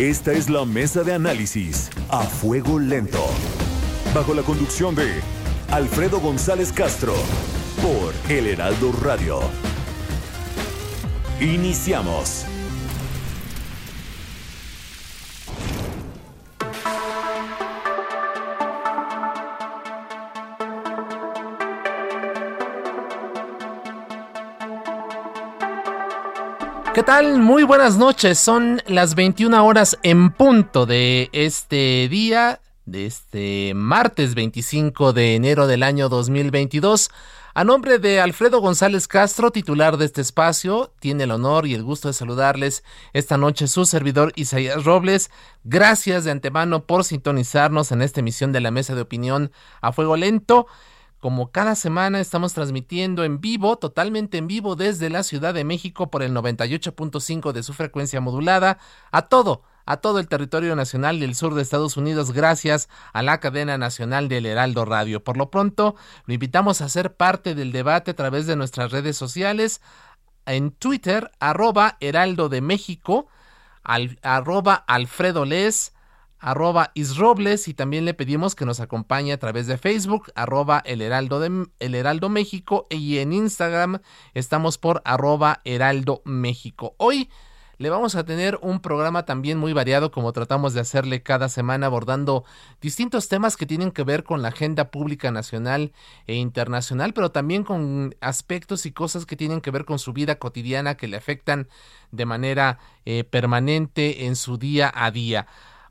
Esta es la mesa de análisis a fuego lento. Bajo la conducción de Alfredo González Castro por El Heraldo Radio. Iniciamos. ¿Qué tal? Muy buenas noches. Son las 21 horas en punto de este día, de este martes 25 de enero del año 2022. A nombre de Alfredo González Castro, titular de este espacio, tiene el honor y el gusto de saludarles esta noche su servidor Isaías Robles. Gracias de antemano por sintonizarnos en esta emisión de la Mesa de Opinión a Fuego Lento. Como cada semana estamos transmitiendo en vivo, totalmente en vivo desde la Ciudad de México por el 98.5 de su frecuencia modulada a todo, a todo el territorio nacional del sur de Estados Unidos gracias a la cadena nacional del Heraldo Radio. Por lo pronto, lo invitamos a ser parte del debate a través de nuestras redes sociales en Twitter, arroba Heraldo de México, arroba Alfredo Les, arroba isrobles y también le pedimos que nos acompañe a través de Facebook, arroba el heraldo, de, el heraldo México y en Instagram estamos por arroba heraldo México. Hoy le vamos a tener un programa también muy variado como tratamos de hacerle cada semana abordando distintos temas que tienen que ver con la agenda pública nacional e internacional, pero también con aspectos y cosas que tienen que ver con su vida cotidiana que le afectan de manera eh, permanente en su día a día.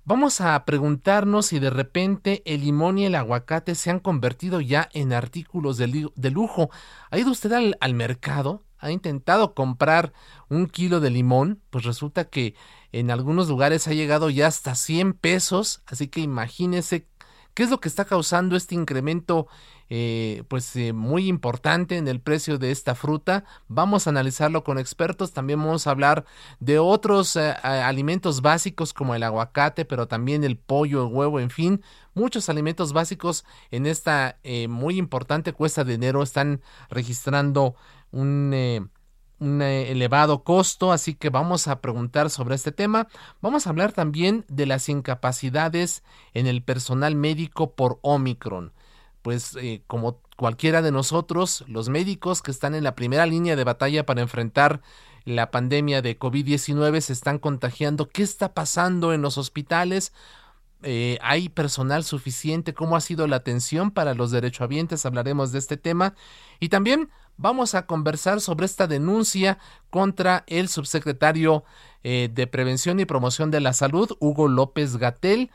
Vamos a preguntarnos si de repente el limón y el aguacate se han convertido ya en artículos de, lujo. ¿Ha ido usted al, al mercado? ¿Ha intentado comprar un kilo de limón? Pues resulta que en algunos lugares ha llegado ya hasta 100 pesos, así que imagínese qué es lo que está causando este incremento eh, pues eh, muy importante en el precio de esta fruta. Vamos a analizarlo con expertos. También vamos a hablar de otros eh, alimentos básicos como el aguacate, pero también el pollo, el huevo, en fin, muchos alimentos básicos en esta muy importante cuesta de enero están registrando un un elevado costo, así que vamos a preguntar sobre este tema. Vamos a hablar también de las incapacidades en el personal médico por Omicron pues eh, como cualquiera de nosotros, los médicos que están en la primera línea de batalla para enfrentar la pandemia de COVID-19 se están contagiando. ¿Qué está pasando en los hospitales? Eh, ¿Hay personal suficiente? ¿Cómo ha sido la atención para los derechohabientes? Hablaremos de este tema. Y también vamos a conversar sobre esta denuncia contra el subsecretario eh, de Prevención y Promoción de la Salud, Hugo López Gatel.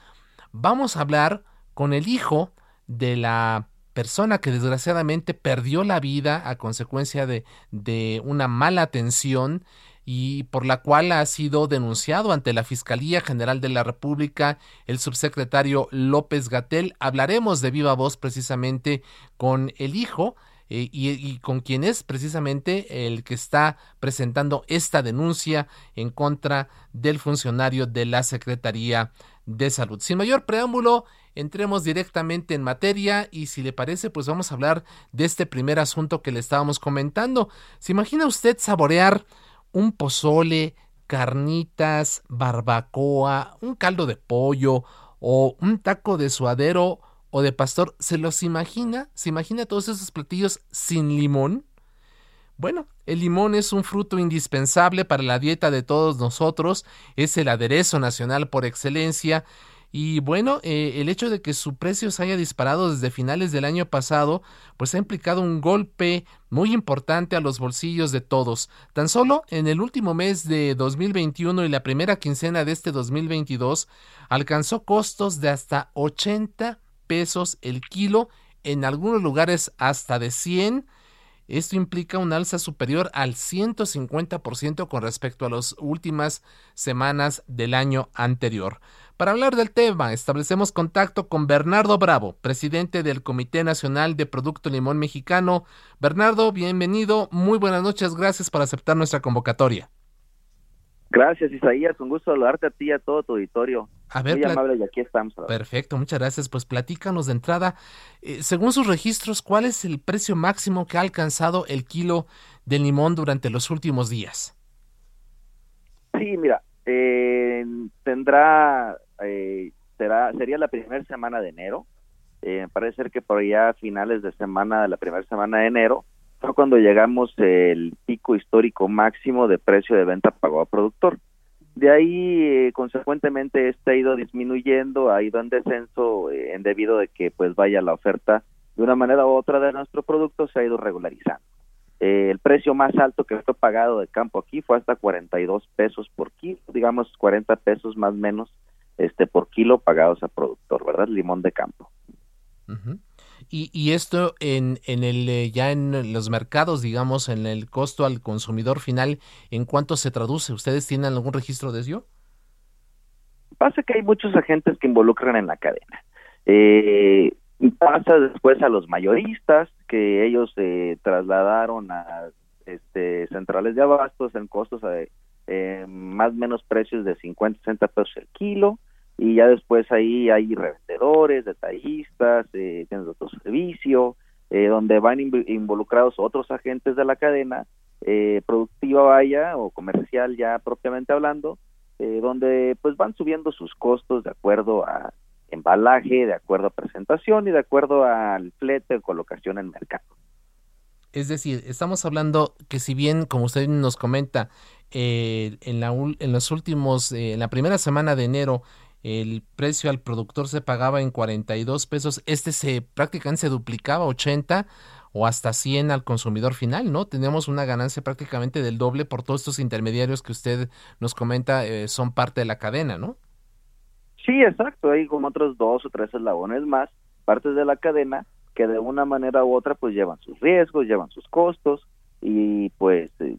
Vamos a hablar con el hijo de la persona que desgraciadamente perdió la vida a consecuencia de, de una mala atención y por la cual ha sido denunciado ante la Fiscalía General de la República el subsecretario López Gatel. Hablaremos de viva voz precisamente con el hijo eh, y, y, con quien es precisamente el que está presentando esta denuncia en contra del funcionario de la Secretaría de Salud. Sin mayor preámbulo, entremos directamente en materia y si le parece, pues vamos a hablar de este primer asunto que le estábamos comentando. ¿Se imagina usted saborear un pozole, carnitas, barbacoa, un caldo de pollo o un taco de suadero o de pastor? ¿Se los imagina? ¿Se imagina todos esos platillos sin limón? Bueno, el limón es un fruto indispensable para la dieta de todos nosotros, es el aderezo nacional por excelencia y bueno, eh, el hecho de que su precio se haya disparado desde finales del año pasado, pues ha implicado un golpe muy importante a los bolsillos de todos. Tan solo en el último mes de 2021 y la primera quincena de este 2022, alcanzó costos de hasta 80 pesos el kilo, en algunos lugares hasta de 100 Esto implica un alza superior al 150% con respecto a las últimas semanas del año anterior. Para hablar del tema, establecemos contacto con Bernardo Bravo, presidente del Comité Nacional de Producto Limón Mexicano. Bernardo, bienvenido. Muy buenas noches. Gracias por aceptar nuestra convocatoria. Gracias, Isaías. Un gusto saludarte a ti y a todo tu auditorio. A ver, Muy amable y aquí estamos. Perfecto, muchas gracias. Pues platícanos de entrada, eh, según sus registros, ¿cuál es el precio máximo que ha alcanzado el kilo de limón durante los últimos días? Sí, mira, eh, tendrá, eh, será, sería la primera semana de enero. parece ser que por allá a finales de semana, de la primera semana de enero, cuando llegamos el pico histórico máximo de precio de venta pagado a productor. De ahí, eh, consecuentemente, este ha ido disminuyendo, ha ido en descenso, eh, en debido de que, pues, vaya la oferta de una manera u otra de nuestro producto se ha ido regularizando. Eh, el precio más alto que fue pagado de campo aquí fue hasta 42 pesos por kilo, digamos 40 pesos más o menos este por kilo pagados a productor, ¿verdad? Limón de campo. Y, esto en, en el eh, ya en los mercados, digamos, en el costo al consumidor final, ¿en cuánto se traduce? ¿Ustedes tienen algún registro de ello? Pasa que hay muchos agentes que involucran en la cadena. Eh, pasa después a los mayoristas, que ellos se trasladaron a este, centrales de abastos en costos de eh, más o menos precios de 50, 60 pesos el kilo y ya después ahí hay revendedores, detallistas, eh, tienes otro servicio, eh, donde van involucrados otros agentes de la cadena eh, productiva vaya o comercial ya propiamente hablando, eh, donde pues van subiendo sus costos de acuerdo a embalaje, de acuerdo a presentación y de acuerdo al flete o colocación en mercado. Es decir, estamos hablando que si bien, como usted nos comenta, en, la, en los últimos, en la primera semana de enero, el precio al productor se pagaba en 42 pesos, este se prácticamente se duplicaba 80 o hasta 100 al consumidor final, ¿no? Tenemos una ganancia prácticamente del doble por todos estos intermediarios que usted nos comenta eh, son parte de la cadena, ¿no? Sí, exacto, hay como otros dos o tres eslabones más, partes de la cadena que de una manera u otra pues llevan sus riesgos, llevan sus costos y pues eh,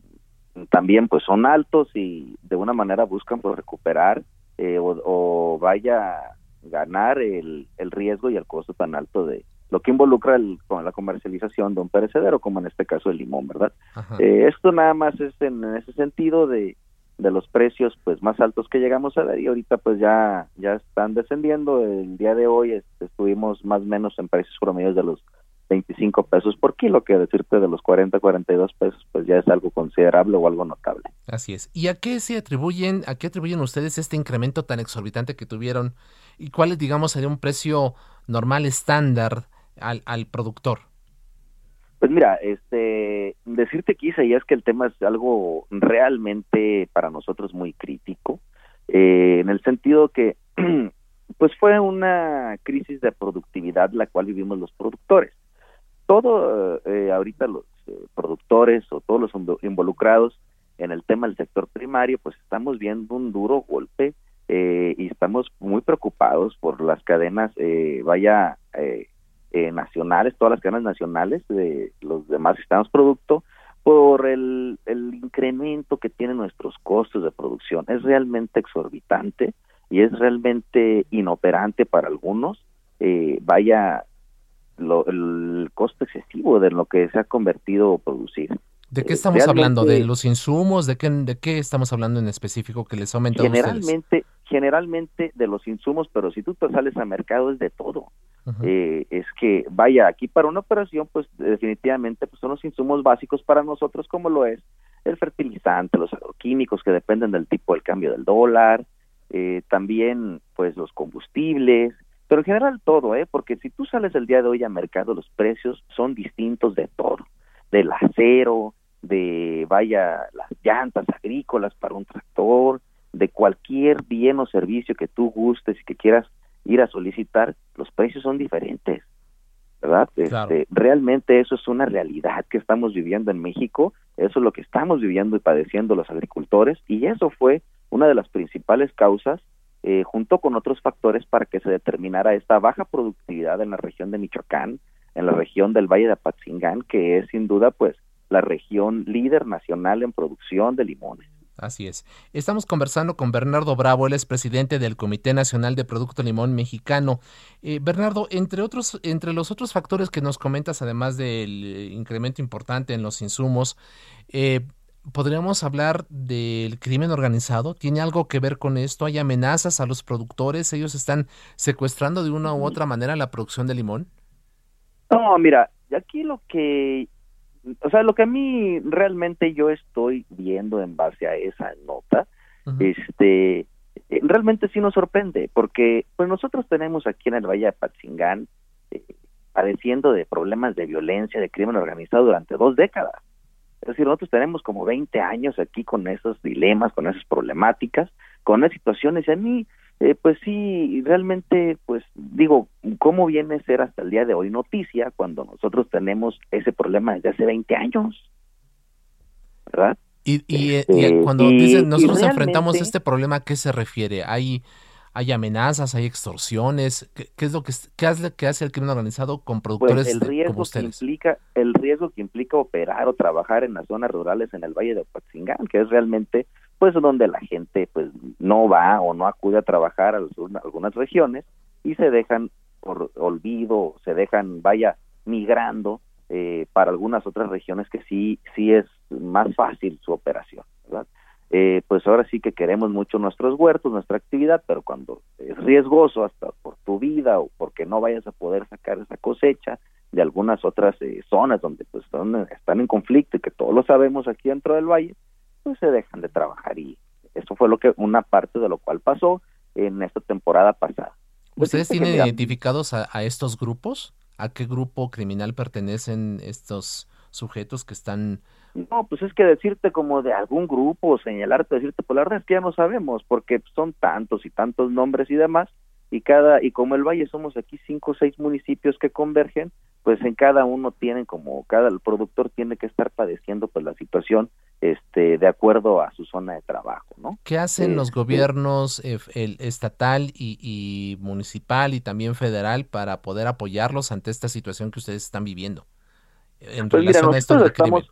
también pues son altos y de una manera buscan pues recuperar eh, o, vaya a ganar el, el, riesgo y el costo tan alto de lo que involucra el, con la comercialización de un perecedero, como en este caso el limón, ¿verdad? Eh, esto nada más es en, ese sentido de, de los precios pues más altos que llegamos a ver y ahorita pues ya ya están descendiendo el día de hoy este, estuvimos más o menos en precios promedios de los 25 pesos por kilo, que decirte de los 40 42 pesos, pues ya es algo considerable o algo notable. Así es. ¿Y a qué se atribuyen, a qué atribuyen ustedes este incremento tan exorbitante que tuvieron? ¿Y cuál digamos, sería un precio normal estándar al, al productor? Pues mira, este, decirte quizá ya es que el tema es algo realmente para nosotros muy crítico, eh, en el sentido que pues fue una crisis de productividad la cual vivimos los productores todo eh, ahorita los eh, productores o todos los involucrados en el tema del sector primario, pues estamos viendo un duro golpe eh, y estamos muy preocupados por las cadenas, vaya, nacionales, todas las cadenas nacionales de los demás sistemas producto, por el, el incremento que tienen nuestros costos de producción. Es realmente exorbitante y es realmente inoperante para algunos. vaya, lo, el costo excesivo de lo que se ha convertido producir. ¿De qué estamos hablando? ¿De los insumos? ¿De qué, ¿De qué estamos hablando en específico que les ha aumentado generalmente, Generalmente de los insumos, pero si tú te sales a mercado es de todo. eh, es que, vaya, aquí para una operación, pues definitivamente pues, son los insumos básicos para nosotros, como lo es el fertilizante, los agroquímicos que dependen del tipo del cambio del dólar, eh, también pues los combustibles, pero en general todo, ¿eh? Porque si tú sales el día de hoy a mercado, los precios son distintos de todo, del acero, de, vaya, las llantas agrícolas para un tractor, de cualquier bien o servicio que tú gustes y que quieras ir a solicitar, los precios son diferentes, ¿verdad? Este, realmente eso es una realidad que estamos viviendo en México, eso es lo que estamos viviendo y padeciendo los agricultores, y eso fue una de las principales causas eh, junto con otros factores para que se determinara esta baja productividad en la región de Michoacán, en la región del Valle de Apatzingán, que es sin duda pues la región líder nacional en producción de limones. Así es. Estamos conversando con Bernardo Bravo, él es presidente del Comité Nacional de Producto Limón Mexicano. Eh, Bernardo, entre otros, entre los otros factores que nos comentas, además del incremento importante en los insumos, eh, podríamos hablar del crimen organizado. ¿Tiene algo que ver con esto? ¿Hay amenazas a los productores? ¿Ellos están secuestrando de una u otra manera la producción de limón? No, mira, aquí lo que o sea, lo que a mí realmente yo estoy viendo en base a esa nota, este, eh, realmente sí nos sorprende, porque pues nosotros tenemos aquí en el Valle de Patzingán eh, padeciendo de problemas de violencia, de crimen organizado durante dos décadas. Es decir, nosotros tenemos como 20 años aquí con esos dilemas, con esas problemáticas, con esas situaciones, y a mí eh, pues sí, realmente, pues digo, ¿cómo viene a ser hasta el día de hoy noticia cuando nosotros tenemos ese problema desde hace 20 años? ¿Verdad? Y, y, este, cuando dicen nosotros enfrentamos este problema, ¿a qué se refiere? ¿Hay, hay amenazas, hay extorsiones? ¿Qué, es lo que, qué hace, qué hace el crimen organizado con pues, productores el riesgo como ustedes? Que implica, el riesgo que implica operar o trabajar en las zonas rurales en el Valle de Opatzingán, que es realmente pues donde la gente pues no va o no acude a trabajar a algunas regiones y se dejan por olvido, se dejan, vaya, migrando eh, para algunas otras regiones que sí, sí es más fácil su operación. Eh, pues ahora sí que queremos mucho nuestros huertos, nuestra actividad, pero cuando es riesgoso hasta por tu vida o porque no vayas a poder sacar esa cosecha de algunas otras eh, zonas donde pues están en conflicto y que todos lo sabemos aquí dentro del valle, pues se dejan de trabajar y eso fue lo que una parte de lo cual pasó en esta temporada pasada. Pues ¿Ustedes tienen identificados a, estos grupos? ¿A qué grupo criminal pertenecen estos sujetos que están no, pues es que decirte como de algún grupo, señalarte, decirte, pues la verdad es que ya no sabemos, porque son tantos y tantos nombres y demás, y cada, y como el Valle somos aquí cinco o seis municipios que convergen, pues en cada uno tienen como, cada el productor tiene que estar padeciendo pues la situación este, de acuerdo a su zona de trabajo, ¿no? ¿Qué hacen los este, gobiernos eh, el estatal y, municipal y también federal para poder apoyarlos ante esta situación que ustedes están viviendo en pues relación a esto del crimen?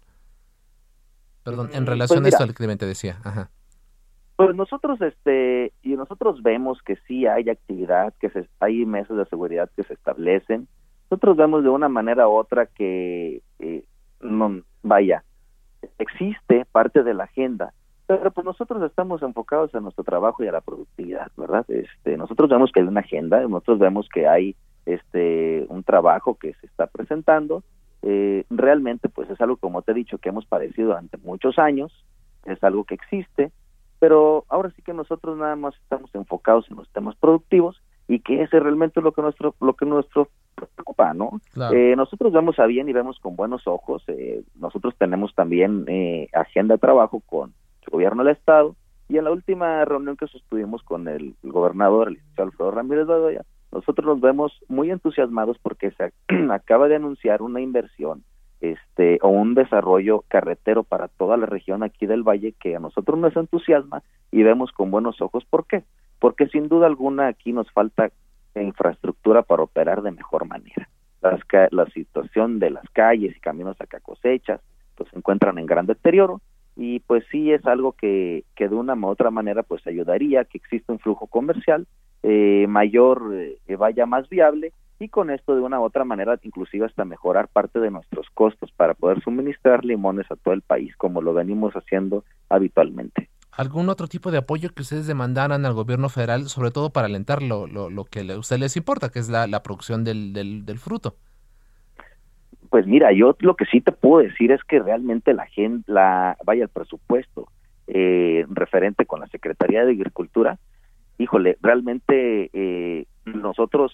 Perdón, en mm, relación pues a esto crimen te decía, ajá. Pues nosotros, este, y nosotros vemos que sí hay actividad, que se, hay mesas de seguridad que se establecen. Nosotros vemos de una manera u otra que, eh, no, vaya, existe parte de la agenda, pero pues nosotros estamos enfocados en nuestro trabajo y a la productividad, ¿verdad? Este, nosotros vemos que hay una agenda, nosotros vemos que hay este un trabajo que se está presentando, eh, realmente pues es algo como te he dicho que hemos padecido durante muchos años, es algo que existe, pero ahora sí que nosotros nada más estamos enfocados en los temas productivos y que ese realmente es lo que nuestro lo que nuestro preocupa, ¿no? Eh, nosotros vemos a bien y vemos con buenos ojos. Eh, nosotros tenemos también eh, agenda de trabajo con el gobierno del estado y en la última reunión que sostuvimos con el, gobernador, el licenciado Alfredo Ramírez Badoya, nosotros nos vemos muy entusiasmados porque se acaba de anunciar una inversión este o un desarrollo carretero para toda la región aquí del valle que a nosotros nos entusiasma y vemos con buenos ojos por qué porque sin duda alguna aquí nos falta infraestructura para operar de mejor manera. Las, la situación de las calles y caminos acá cosechas pues se encuentran en gran deterioro y pues sí es algo que, que de una u otra manera pues ayudaría que exista un flujo comercial eh, mayor, eh, vaya más viable y con esto de una u otra manera inclusive hasta mejorar parte de nuestros costos para poder suministrar limones a todo el país como lo venimos haciendo habitualmente algún otro tipo de apoyo que ustedes demandaran al gobierno federal, sobre todo para alentar lo, lo, que a ustedes les importa, que es la, la producción del, del, fruto? Pues mira, yo lo que sí te puedo decir es que realmente la gente, la, vaya el presupuesto eh, referente con la Secretaría de Agricultura, híjole, realmente eh, nosotros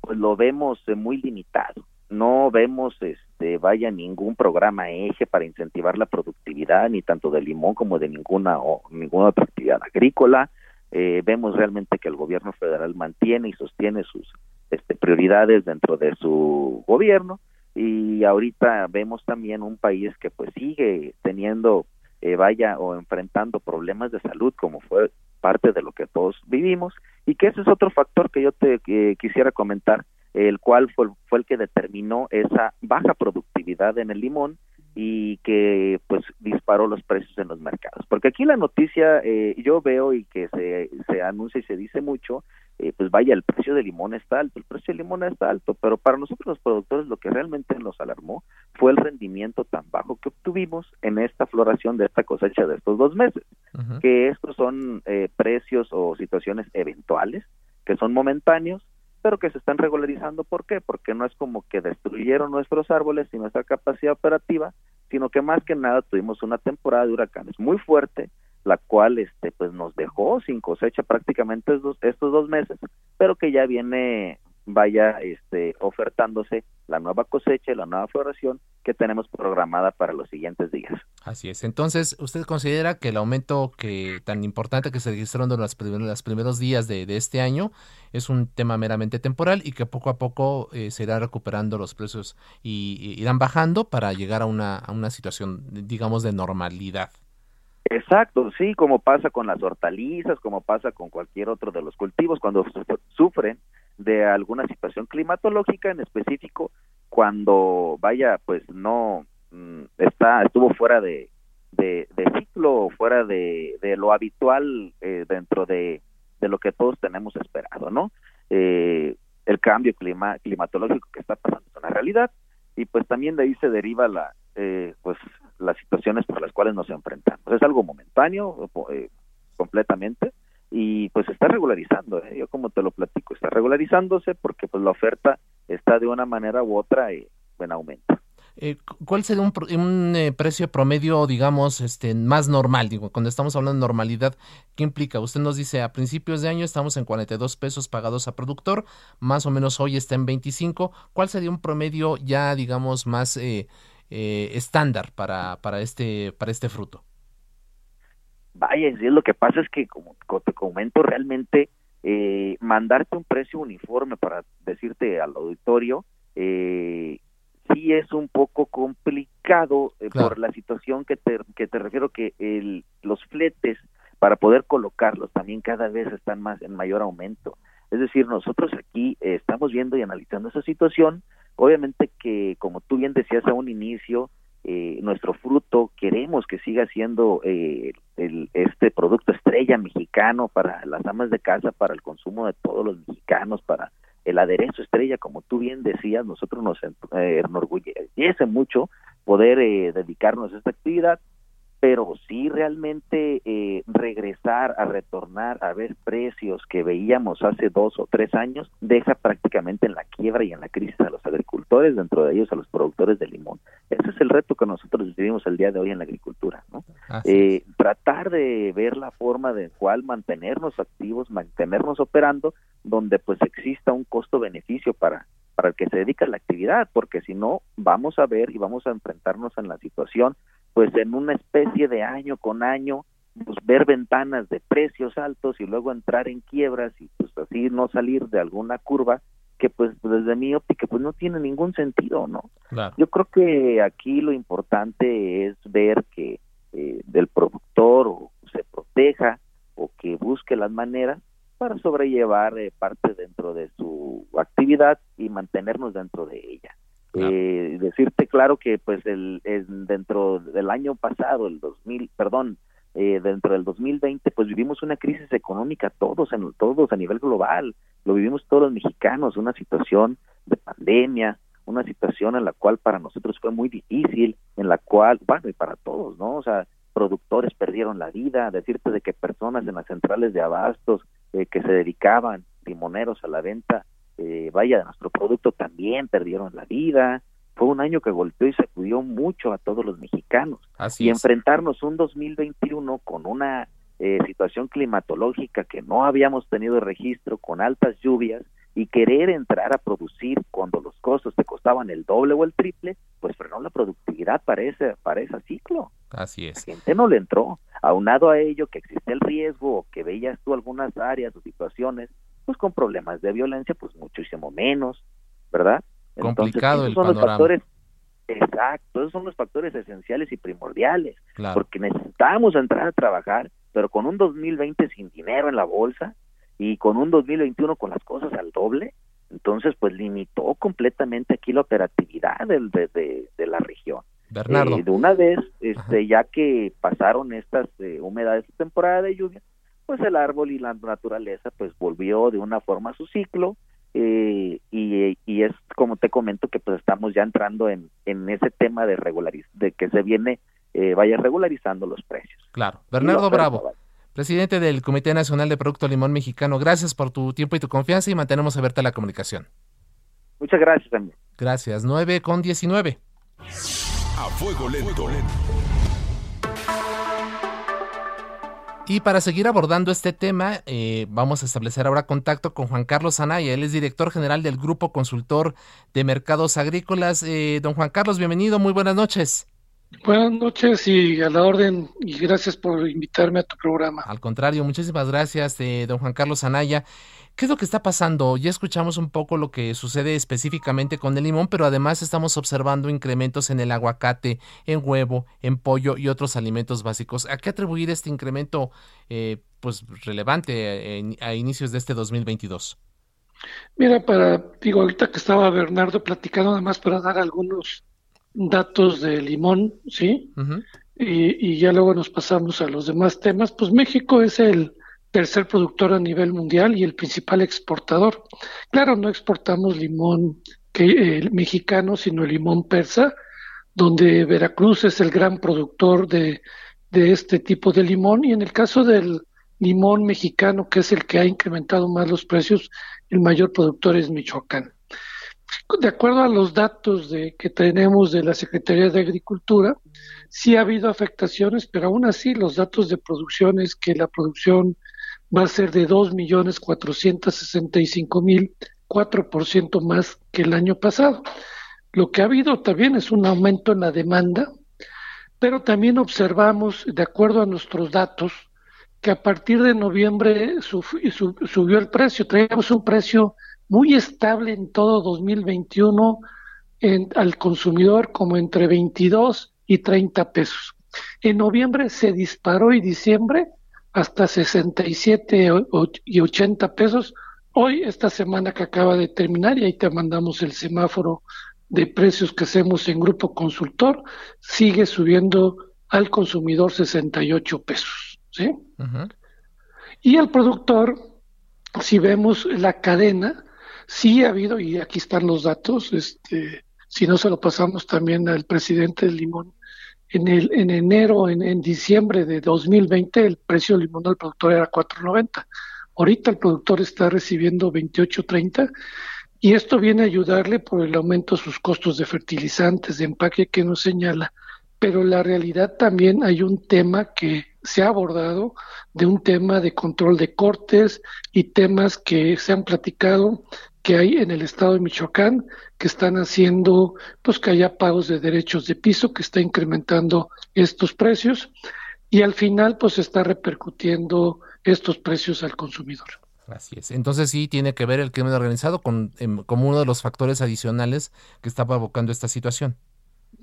pues lo vemos muy limitado. No vemos este vaya ningún programa eje para incentivar la productividad ni tanto de limón como de ninguna o ninguna otra actividad agrícola. Eh, vemos realmente que el gobierno federal mantiene y sostiene sus este, prioridades dentro de su gobierno. Y ahorita vemos también un país que pues sigue teniendo eh, vaya o enfrentando problemas de salud como fue parte de lo que todos vivimos y que ese es otro factor que yo te quisiera comentar el cual fue, fue el que determinó esa baja productividad en el limón y que pues disparó los precios en los mercados. Porque aquí la noticia eh, yo veo y que se, se anuncia y se dice mucho, eh, pues vaya, el precio del limón está alto, el precio del limón está alto, pero para nosotros los productores lo que realmente nos alarmó fue el rendimiento tan bajo que obtuvimos en esta floración de esta cosecha de estos dos meses, que estos son eh, precios o situaciones eventuales, que son momentáneos, pero que se están regularizando. ¿Por qué? Porque no es como que destruyeron nuestros árboles y nuestra capacidad operativa, sino que más que nada tuvimos una temporada de huracanes muy fuerte, la cual este pues nos dejó sin cosecha prácticamente estos, estos dos meses, pero que ya viene vaya este ofertándose la nueva cosecha, la nueva floración que tenemos programada para los siguientes días. Así es. Entonces, ¿usted considera que el aumento que tan importante que se registró en los primeros, días de, este año es un tema meramente temporal y que poco a poco eh, se irá recuperando los precios y, irán bajando para llegar a una, a una situación, digamos, de normalidad? Exacto, sí, como pasa con las hortalizas, como pasa con cualquier otro de los cultivos, cuando sufren de alguna situación climatológica en específico, cuando vaya, pues no mm, está, estuvo fuera de, de, ciclo, fuera de, de lo habitual eh, dentro de, de lo que todos tenemos esperado, ¿no? Eh, el cambio clima, climatológico que está pasando es una realidad y pues también de ahí se deriva la, eh, pues las situaciones por las cuales nos enfrentamos. Es algo momentáneo eh, completamente y pues está regularizando, ¿eh? yo como te lo platico, está regularizándose porque pues la oferta está de una manera u otra en aumento. ¿Cuál sería un, un precio promedio, digamos, este más normal? Digo, cuando estamos hablando de normalidad, ¿qué implica? Usted nos dice, a principios de año estamos en 42 pesos pagados a productor, más o menos hoy está en 25. ¿Cuál sería un promedio ya, digamos, más eh, eh, estándar para, para, este, para este fruto? Vaya, lo que pasa es que, como, te comento, realmente eh, mandarte un precio uniforme para decirte al auditorio, eh, sí es un poco complicado eh, por la situación que te, que te refiero que el, los fletes para poder colocarlos también cada vez están más en mayor aumento. Es decir, nosotros aquí estamos viendo y analizando esa situación, Obviamente que, como tú bien decías a un inicio, eh, nuestro fruto queremos que siga siendo eh, el, este producto estrella mexicano para las amas de casa, para el consumo de todos los mexicanos, para el aderezo estrella, como tú bien decías, nosotros nos eh, enorgullece mucho poder dedicarnos a esta actividad pero sí realmente eh, regresar a retornar a ver precios que veíamos hace dos o tres años deja prácticamente en la quiebra y en la crisis a los agricultores, dentro de ellos a los productores de limón. Ese es el reto que nosotros vivimos el día de hoy en la agricultura, ¿no? Eh, tratar de ver la forma de cuál mantenernos activos, mantenernos operando, donde pues exista un costo-beneficio para para el que se dedica a la actividad, porque si no vamos a ver y vamos a enfrentarnos en la situación pues en una especie de año con año pues ver ventanas de precios altos y luego entrar en quiebras y pues así no salir de alguna curva que pues desde mi óptica pues no tiene ningún sentido, ¿no? Yo creo que aquí lo importante es ver que eh, del productor o se proteja o que busque las maneras para sobrellevar eh, parte dentro de su actividad y mantenernos dentro de ella. Eh, decirte claro que pues el, dentro del año pasado, el 2000, perdón, eh, dentro del 2020 pues vivimos una crisis económica todos en todos a nivel global, lo vivimos todos los mexicanos, una situación de pandemia, una situación en la cual para nosotros fue muy difícil, en la cual, bueno, y para todos, ¿no? O sea, productores perdieron la vida, decirte de que personas en las centrales de abastos eh, que se dedicaban, timoneros a la venta eh, vaya, nuestro producto también perdieron la vida. Fue un año que golpeó y sacudió mucho a todos los mexicanos. y enfrentarnos un 2021 con una eh, situación climatológica que no habíamos tenido registro, con altas lluvias, y querer entrar a producir cuando los costos te costaban el doble o el triple, pues frenó la productividad para ese, para ese ciclo. Así es. La gente no le entró. Aunado a ello que existe el riesgo o que veías tú algunas áreas o situaciones pues con problemas de violencia, pues muchísimo menos, ¿verdad? Complicado esos son Los factores, exacto, esos son los factores esenciales y primordiales, porque necesitamos entrar a trabajar, pero con un 2020 sin dinero en la bolsa y con un 2021 con las cosas al doble, Entonces, pues limitó completamente aquí la operatividad del, de, de, la región. Bernardo. Eh, de una vez, este, ya que pasaron estas eh, humedades de temporada de lluvia, pues el árbol y la naturaleza pues volvió de una forma a su ciclo eh, y, y, es como te comento que pues estamos ya entrando en, en ese tema de regulariz de que se viene eh, vaya regularizando los precios. Claro. Bernardo Bravo, presidente del Comité Nacional de Producto Limón Mexicano, gracias por tu tiempo y tu confianza y mantenemos abierta la comunicación. Muchas gracias, amigo. Gracias. 9 con 19. A fuego lento. Y para seguir abordando este tema, eh, vamos a establecer ahora contacto con Juan Carlos Anaya. Él es director general del Grupo Consultor de Mercados Agrícolas. Eh, don Juan Carlos, bienvenido, muy buenas noches. Buenas noches y a la orden y gracias por invitarme a tu programa. Al contrario, muchísimas gracias, eh, don Juan Carlos Anaya. ¿Qué es lo que está pasando? Ya escuchamos un poco lo que sucede específicamente con el limón, pero además estamos observando incrementos en el aguacate, en huevo, en pollo y otros alimentos básicos. ¿A qué atribuir este incremento eh, pues relevante a, inicios de este 2022? Mira, para, digo, ahorita que estaba Bernardo platicando, además para dar algunos datos de limón, ¿sí? y, y ya luego nos pasamos a los demás temas, pues México es el tercer productor a nivel mundial y el principal exportador. Claro, no exportamos limón que, mexicano, sino limón persa, donde Veracruz es el gran productor de, este tipo de limón y en el caso del limón mexicano, que es el que ha incrementado más los precios, el mayor productor es Michoacán. De acuerdo a los datos que tenemos de la Secretaría de Agricultura, sí ha habido afectaciones, pero aún así los datos de producción es que la producción va a ser de 2.465.000, 4% más que el año pasado. Lo que ha habido también es un aumento en la demanda, pero también observamos, de acuerdo a nuestros datos, que a partir de noviembre subió el precio. Traíamos un precio muy estable en todo 2021 en, al consumidor como entre 22 y 30 pesos. En noviembre se disparó y diciembre hasta 67 y 80 pesos. Hoy, esta semana que acaba de terminar, y ahí te mandamos el semáforo de precios que hacemos en Grupo Consultor, sigue subiendo al consumidor 68 pesos. ¿sí? Y al productor, si vemos la cadena, sí ha habido, y aquí están los datos, este, si no se lo pasamos también al presidente del Limón, en, el, en enero, en, en diciembre de 2020, el precio del limón al productor era 4.90. Ahorita el productor está recibiendo 28.30 y esto viene a ayudarle por el aumento de sus costos de fertilizantes, de empaque que nos señala. Pero la realidad también hay un tema que se ha abordado, de un tema de control de cortes y temas que se han platicado que hay en el estado de Michoacán que están haciendo pues que haya pagos de derechos de piso que está incrementando estos precios y al final pues está repercutiendo estos precios al consumidor. Así es. Entonces sí tiene que ver el crimen organizado con, em, como uno de los factores adicionales que está provocando esta situación.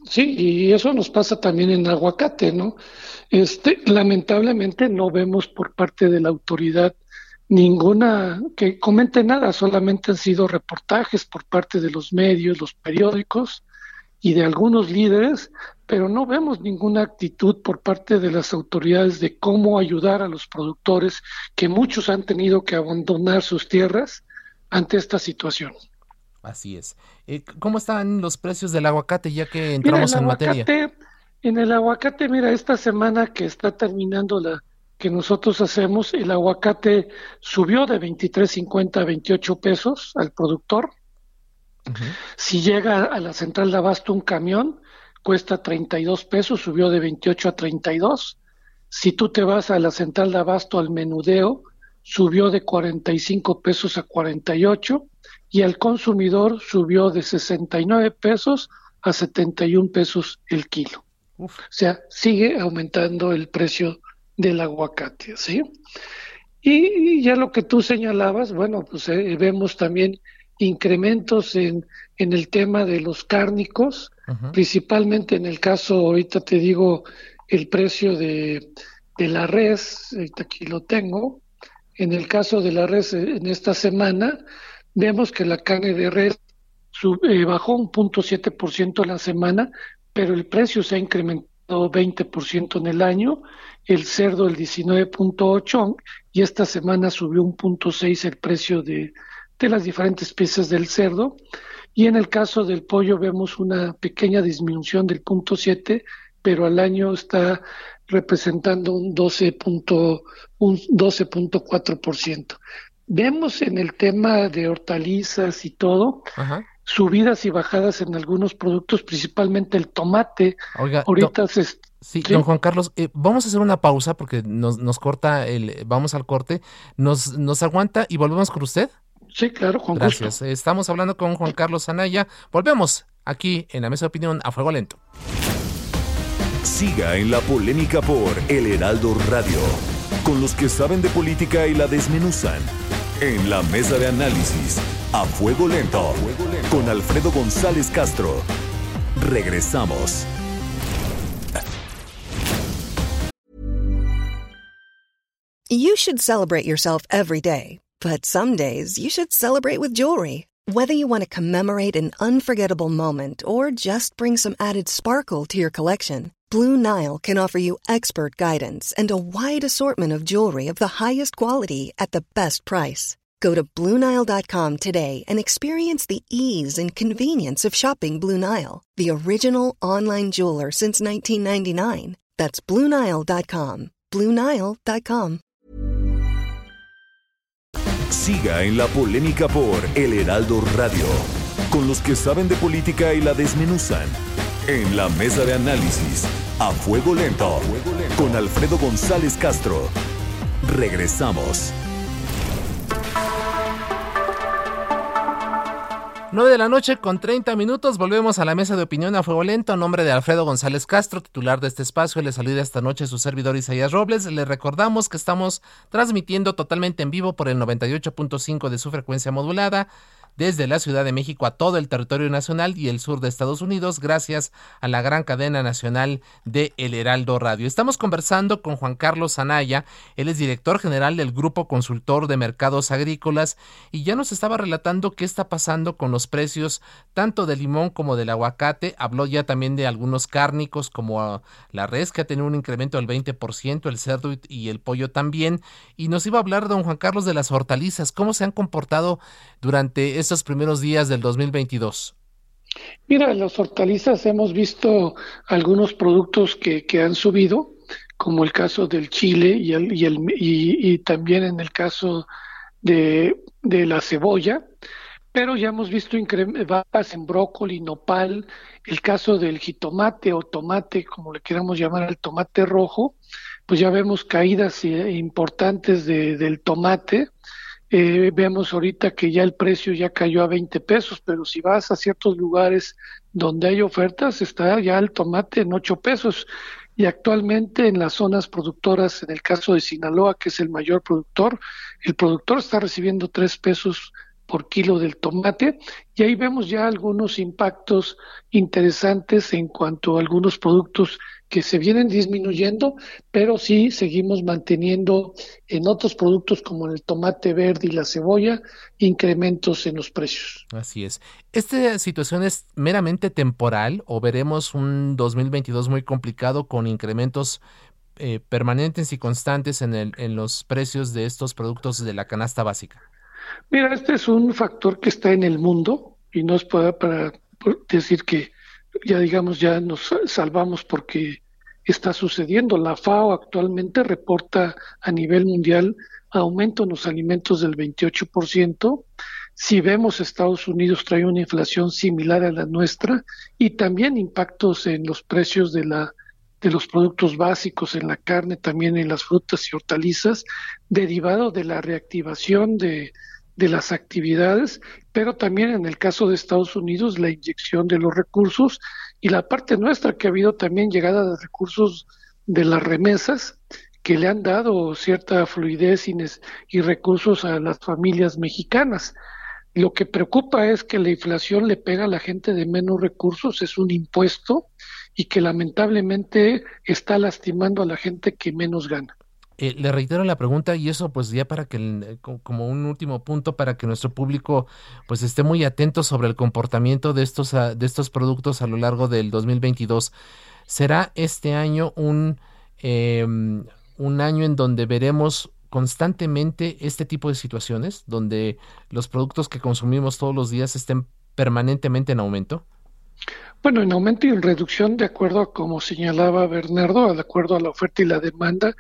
Sí, y eso nos pasa también en aguacate, ¿no? Este, lamentablemente no vemos por parte de la autoridad ninguna que comente nada, solamente han sido reportajes por parte de los medios, los periódicos y de algunos líderes, pero no vemos ninguna actitud por parte de las autoridades de cómo ayudar a los productores, que muchos han tenido que abandonar sus tierras ante esta situación. Así es. Eh, ¿Cómo están los precios del aguacate ya que entramos en materia? En el aguacate, mira, esta semana que está terminando la, que nosotros hacemos, el aguacate subió de 23.50 a 28 pesos al productor. Si llega a la central de abasto un camión, cuesta 32 pesos, subió de 28 a 32. Si tú te vas a la central de abasto al menudeo, subió de 45 pesos a 48 y al consumidor subió de 69 pesos a 71 pesos el kilo. O sea, sigue aumentando el precio del aguacate, ¿sí? Y, ya lo que tú señalabas, bueno, pues eh, vemos también incrementos en, en el tema de los cárnicos, principalmente en el caso, ahorita te digo, el precio de, de la res, ahorita aquí lo tengo, en el caso de la res eh, en esta semana, vemos que la carne de res eh, bajó un punto siete por ciento la semana, pero el precio se ha incrementado 20% en el año, el cerdo el 19.8 y esta semana subió un punto seis el precio de, las diferentes piezas del cerdo. Y en el caso del pollo vemos una pequeña disminución del punto 7, pero al año está representando un 12.4%. Vemos en el tema de hortalizas y todo, subidas y bajadas en algunos productos, principalmente el tomate. Oiga, Ahorita se, Sí, don Juan Carlos, eh, vamos a hacer una pausa porque nos, nos corta el, vamos al corte, nos, nos aguanta y volvemos con usted. Sí, claro, Juan Gracias. Estamos hablando con Juan Carlos Anaya. Volvemos aquí en la mesa de opinión a fuego lento. Siga en la polémica por El Heraldo Radio, con los que saben de política y la desmenuzan. En la mesa de análisis, a fuego lento, con Alfredo González Castro. Regresamos. You should celebrate yourself every day. But some days you should celebrate with jewelry. Whether you want to commemorate an unforgettable moment or just bring some added sparkle to your collection, Blue Nile can offer you expert guidance and a wide assortment of jewelry of the highest quality at the best price. Go to BlueNile.com today and experience the ease and convenience of shopping Blue Nile, the original online jeweler since 1999. That's BlueNile.com. BlueNile.com. Siga en la polémica por El Heraldo Radio, con los que saben de política y la desmenuzan. En la mesa de análisis, a fuego lento, con Alfredo González Castro. Regresamos. 9 de la noche con 30 minutos, volvemos a la mesa de opinión a fuego lento a nombre de Alfredo González Castro, titular de este espacio. Le saluda esta noche su servidor Isaías Robles. Le recordamos que estamos transmitiendo totalmente en vivo por el 98.5 de su frecuencia modulada desde la Ciudad de México a todo el territorio nacional y el sur de Estados Unidos gracias a la gran cadena nacional de El Heraldo Radio. Estamos conversando con Juan Carlos Anaya, él es director general del Grupo Consultor de Mercados Agrícolas y ya nos estaba relatando qué está pasando con los precios tanto del limón como del aguacate. Habló ya también de algunos cárnicos como la res que ha tenido un incremento del 20%, el cerdo y el pollo también. Y nos iba a hablar don Juan Carlos de las hortalizas, cómo se han comportado durante estos primeros días del 2022? Mira, las hortalizas hemos visto algunos productos que, que han subido, como el caso del chile y, el, y, el, y, también en el caso de, de, la cebolla, pero ya hemos visto bajas en brócoli, nopal, el caso del jitomate o tomate, como le queramos llamar al tomate rojo, pues ya vemos caídas eh, importantes de, del tomate, eh, vemos ahorita que ya el precio ya cayó a 20 pesos, pero si vas a ciertos lugares donde hay ofertas, está ya el tomate en 8 pesos. Y actualmente en las zonas productoras, en el caso de Sinaloa, que es el mayor productor, el productor está recibiendo 3 pesos por kilo del tomate y ahí vemos ya algunos impactos interesantes en cuanto a algunos productos que se vienen disminuyendo, pero sí seguimos manteniendo en otros productos como el tomate verde y la cebolla incrementos en los precios. Así es. ¿Esta situación es meramente temporal o veremos un 2022 muy complicado con incrementos eh, permanentes y constantes en, el, en los precios de estos productos de la canasta básica? Mira, este es un factor que está en el mundo y no es para, para decir que ya digamos, ya nos salvamos porque está sucediendo. La FAO actualmente reporta a nivel mundial aumento en los alimentos del 28%. Si vemos Estados Unidos trae una inflación similar a la nuestra y también impactos en los precios de la de los productos básicos en la carne, también en las frutas y hortalizas, derivado de la reactivación de, de las actividades, pero también en el caso de Estados Unidos la inyección de los recursos y la parte nuestra que ha habido también llegada de recursos de las remesas que le han dado cierta fluidez y, recursos a las familias mexicanas. Lo que preocupa es que la inflación le pega a la gente de menos recursos, es un impuesto y que lamentablemente está lastimando a la gente que menos gana. Eh, le reitero la pregunta y eso pues ya para que como un último punto para que nuestro público pues esté muy atento sobre el comportamiento de estos ah, de estos productos a lo largo del 2022 será este año un em, un año en donde veremos constantemente este tipo de situaciones donde los productos que consumimos todos los días estén permanentemente en aumento. Bueno, en aumento y en reducción, de acuerdo a como señalaba Bernardo, de acuerdo a la oferta y la demanda,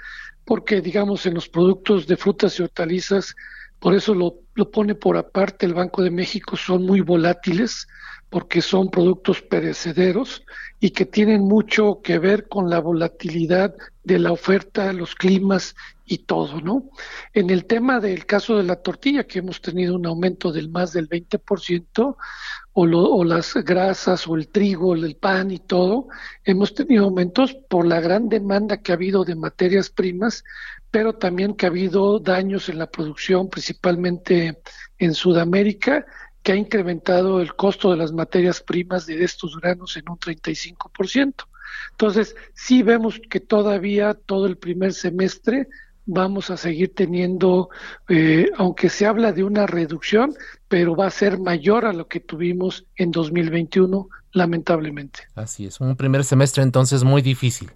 porque digamos en los productos de frutas y hortalizas, por eso lo, lo pone por aparte el Banco de México, son muy volátiles, porque son productos perecederos y que tienen mucho que ver con la volatilidad de la oferta, los climas y todo, ¿no? En el tema del caso de la tortilla, que hemos tenido un aumento del más del 20%, o, o las grasas, o el trigo, el pan y todo, hemos tenido aumentos por la gran demanda que ha habido de materias primas, pero también que ha habido daños en la producción, principalmente en Sudamérica, que ha incrementado el costo de las materias primas de estos granos en un 35%. Entonces, sí vemos que todavía todo el primer semestre vamos a seguir teniendo, eh, aunque se habla de una reducción, pero va a ser mayor a lo que tuvimos en 2021, lamentablemente. Así es, un primer semestre entonces muy difícil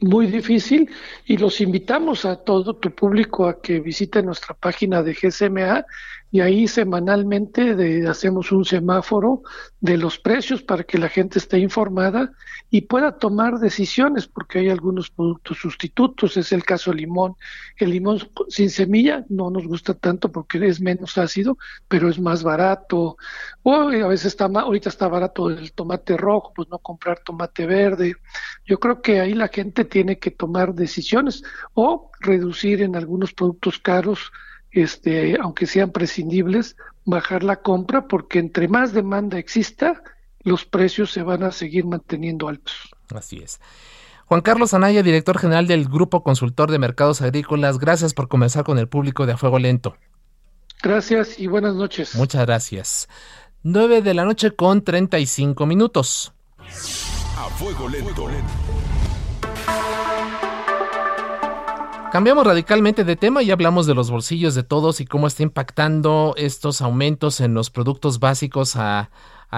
muy difícil y los invitamos a todo tu público a que visite nuestra página de GSMA y ahí semanalmente de, hacemos un semáforo de los precios para que la gente esté informada y pueda tomar decisiones porque hay algunos productos sustitutos, es el caso limón. El limón sin semilla no nos gusta tanto porque es menos ácido, pero es más barato. O a veces está ahorita está barato el tomate rojo, pues no comprar tomate verde. Yo creo que ahí la gente tiene que tomar decisiones o reducir en algunos productos caros este, aunque sean prescindibles, bajar la compra porque entre más demanda exista, los precios se van a seguir manteniendo altos. Así es. Juan Carlos Anaya, director general del Grupo Consultor de Mercados Agrícolas, gracias por conversar con el público de A Fuego Lento. Gracias y buenas noches. Muchas gracias. 9 de la noche con 35 minutos. A Fuego Lento. Cambiamos radicalmente de tema y hablamos de los bolsillos de todos y cómo está impactando estos aumentos en los productos básicos a,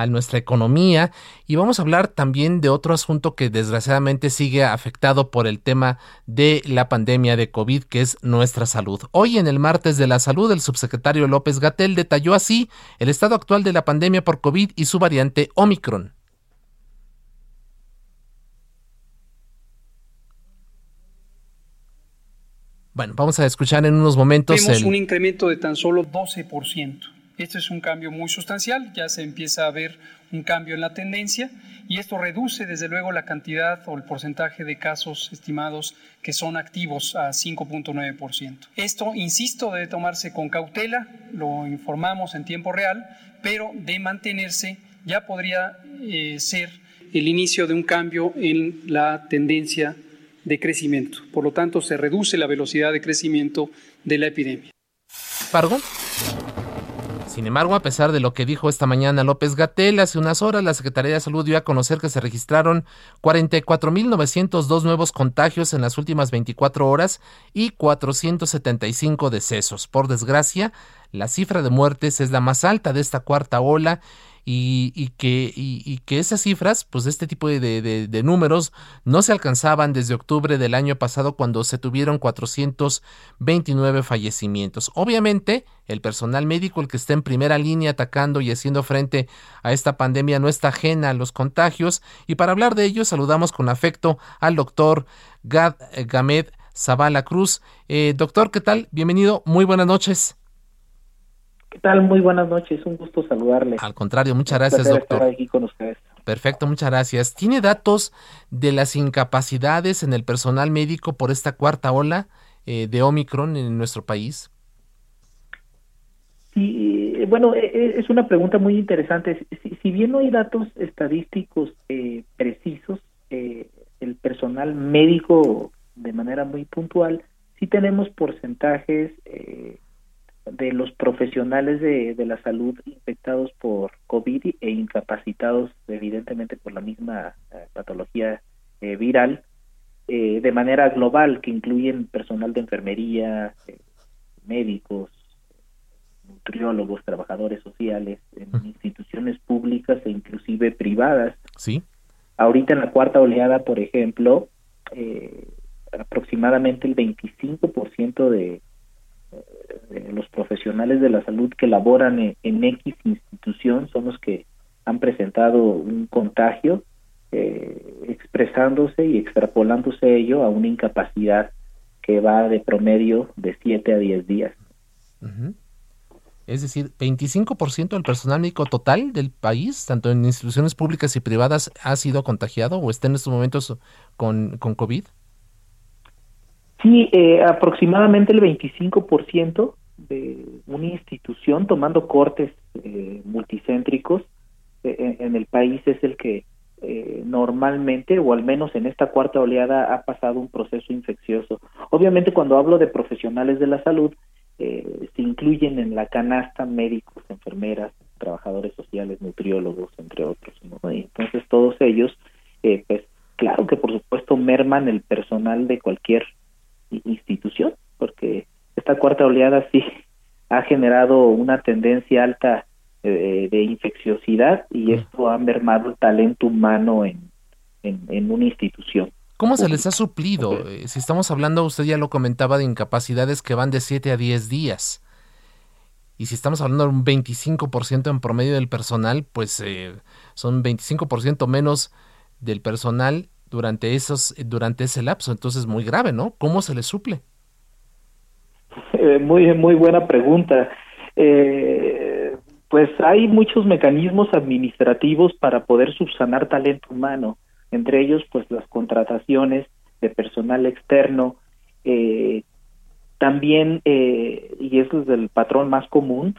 nuestra economía y vamos a hablar también de otro asunto que desgraciadamente sigue afectado por el tema de la pandemia de COVID, que es nuestra salud. Hoy en el martes de la salud, el subsecretario López Gatel detalló así el estado actual de la pandemia por COVID y su variante Omicron. Bueno, vamos a escuchar en unos momentos. Vemos un incremento de tan solo 12%. Este es un cambio muy sustancial, ya se empieza a ver un cambio en la tendencia y esto reduce desde luego la cantidad o el porcentaje de casos estimados que son activos a 5.9%. Esto, insisto, debe tomarse con cautela, lo informamos en tiempo real, pero de mantenerse ya podría eh, ser el inicio de un cambio en la tendencia de crecimiento. Por lo tanto, se reduce la velocidad de crecimiento de la epidemia. Sin embargo, a pesar de lo que dijo esta mañana López Gatel, hace unas horas la Secretaría de Salud dio a conocer que se registraron 44.902 nuevos contagios en las últimas 24 horas y 475 decesos. Por desgracia, la cifra de muertes es la más alta de esta cuarta ola y, que, y, que esas cifras, pues este tipo de, números no se alcanzaban desde octubre del año pasado cuando se tuvieron 429 fallecimientos. Obviamente, el personal médico, el que está en primera línea atacando y haciendo frente a esta pandemia, no está ajena a los contagios y para hablar de ello saludamos con afecto al doctor Gad Gamed Zavala Cruz. Eh, doctor, ¿qué tal? Bienvenido, muy buenas noches. ¿Qué tal? Muy buenas noches, un gusto saludarle. Al contrario, muchas gracias, doctor. aquí con ustedes. Perfecto, muchas gracias. ¿Tiene datos de las incapacidades en el personal médico por esta cuarta ola eh, de Omicron en nuestro país? Sí, eh, bueno, eh, es una pregunta muy interesante. Si, bien no hay datos estadísticos precisos, el personal médico de manera muy puntual, sí tenemos porcentajes de los profesionales de, de, la salud infectados por COVID e incapacitados evidentemente por la misma eh, patología eh, viral, eh, de manera global, que incluyen personal de enfermería, eh, médicos, nutriólogos, trabajadores sociales, en instituciones públicas e inclusive privadas. Sí. Ahorita en la cuarta oleada, por ejemplo, eh, aproximadamente el 25% de, de los profesionales de la salud que laboran en, en X institución son los que han presentado un contagio eh, expresándose y extrapolándose ello a una incapacidad que va de promedio de 7 a 10 días. Es decir, 25% del personal médico total del país, tanto en instituciones públicas y privadas, ha sido contagiado o está en estos momentos con, con COVID. Sí, eh, aproximadamente el 25% de una institución, tomando cortes eh, multicéntricos, eh, en el país es el que eh, normalmente, o al menos en esta cuarta oleada, ha pasado un proceso infeccioso. Obviamente, cuando hablo de profesionales de la salud, eh, se incluyen en la canasta médicos, enfermeras, trabajadores sociales, nutriólogos, entre otros. entonces, todos ellos, eh, pues, claro que por supuesto merman el personal de cualquier institución, porque esta cuarta oleada sí ha generado una tendencia alta eh, de infecciosidad y esto ha mermado el talento humano en, en, una institución. ¿Cómo se les ha suplido? Eh, si estamos hablando, usted ya lo comentaba, de incapacidades que van de 7 a 10 días. Y si estamos hablando de un 25% en promedio del personal, pues eh, son 25% menos del personal durante esos durante ese lapso, entonces muy grave, ¿no? ¿Cómo se les suple? muy muy buena pregunta. Eh, pues hay muchos mecanismos administrativos para poder subsanar talento humano, entre ellos pues las contrataciones de personal externo, eh, también, eh, y eso es el patrón más común,